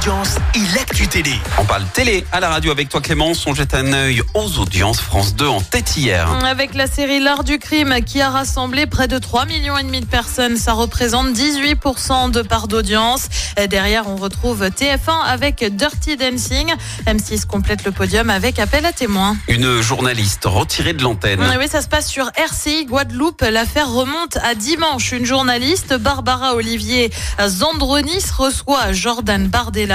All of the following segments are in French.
audiences et l'actu télé. On parle télé à la radio avec toi Clémence. On jette un œil aux audiences. France 2 en tête hier. Avec la série L'Art du crime qui a rassemblé près de 3 millions et demi de personnes, ça représente 18% de part d'audience. Derrière, on retrouve TF1 avec Dirty Dancing. M6 complète le podium avec Appel à témoins. Une journaliste retirée de l'antenne. Oui, ça se passe sur RCI Guadeloupe. L'affaire remonte à dimanche. Une journaliste, Barbara Olivier Zandronis, reçoit Jordan Bardella,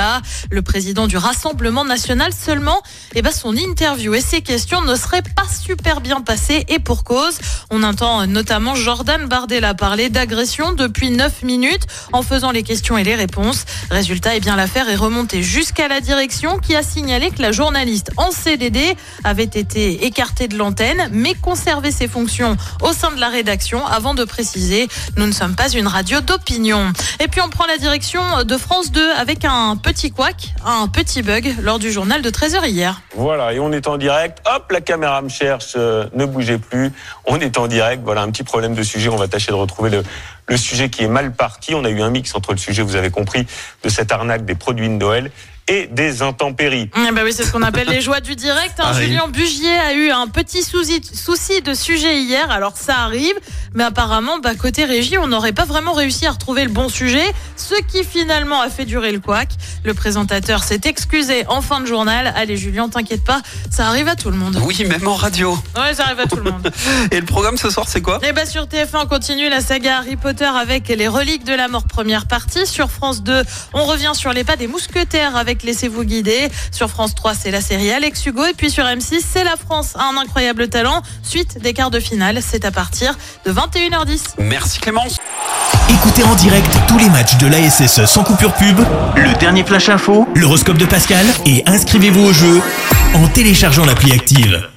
le président du Rassemblement national. Seulement, eh ben, son interview et ses questions ne seraient pas super bien passées et pour cause. On entend notamment Jordan Bardella parler d'agression depuis 9 minutes en faisant les questions et les réponses. Résultat, eh bien, l'affaire est remontée jusqu'à la direction qui a signalé que la journaliste en CDD avait été écartée de l'antenne mais conservé ses fonctions au sein de la rédaction avant de préciser nous ne sommes pas une radio d'opinion. Et puis on prend la direction de France 2 avec un petit couac, un petit bug lors du journal de 13h hier. Voilà, et on est en direct. Hop, la caméra me cherche, euh, ne bougez plus. On est en direct. Voilà, un petit problème de sujet. On va tâcher de retrouver le, le sujet qui est mal parti. On a eu un mix entre le sujet, vous avez compris, de cette arnaque des produits de Noël et des intempéries. Ah bah oui, c'est ce qu'on appelle les joies du direct. Hein. Ah. Julien Bugier a eu un petit souci, souci de sujet hier, alors ça arrive, mais apparemment, bah, côté régie, on n'aurait pas vraiment réussi à retrouver le bon sujet, ce qui finalement a fait durer le couac. Le présentateur s'est excusé en fin de journal. Allez Julien, t'inquiète pas, ça arrive à tout le monde. Oui, même en radio. Ouais, ça arrive à tout le monde. Et le programme ce soir, c'est quoi? Et bah sur TF1, on continue la saga Harry Potter avec les reliques de la mort première partie. Sur France 2, on revient sur les pas des mousquetaires avec Laissez-vous guider. Sur France 3, c'est la série Alex Hugo. Et puis sur M6, c'est la France a un incroyable talent. Suite des quarts de finale, c'est à partir de 21h10. Merci Clémence. Écoutez en direct tous les matchs de l'ASSE sans coupure pub, le dernier flash info, l'horoscope de Pascal et inscrivez-vous au jeu en téléchargeant l'appli active.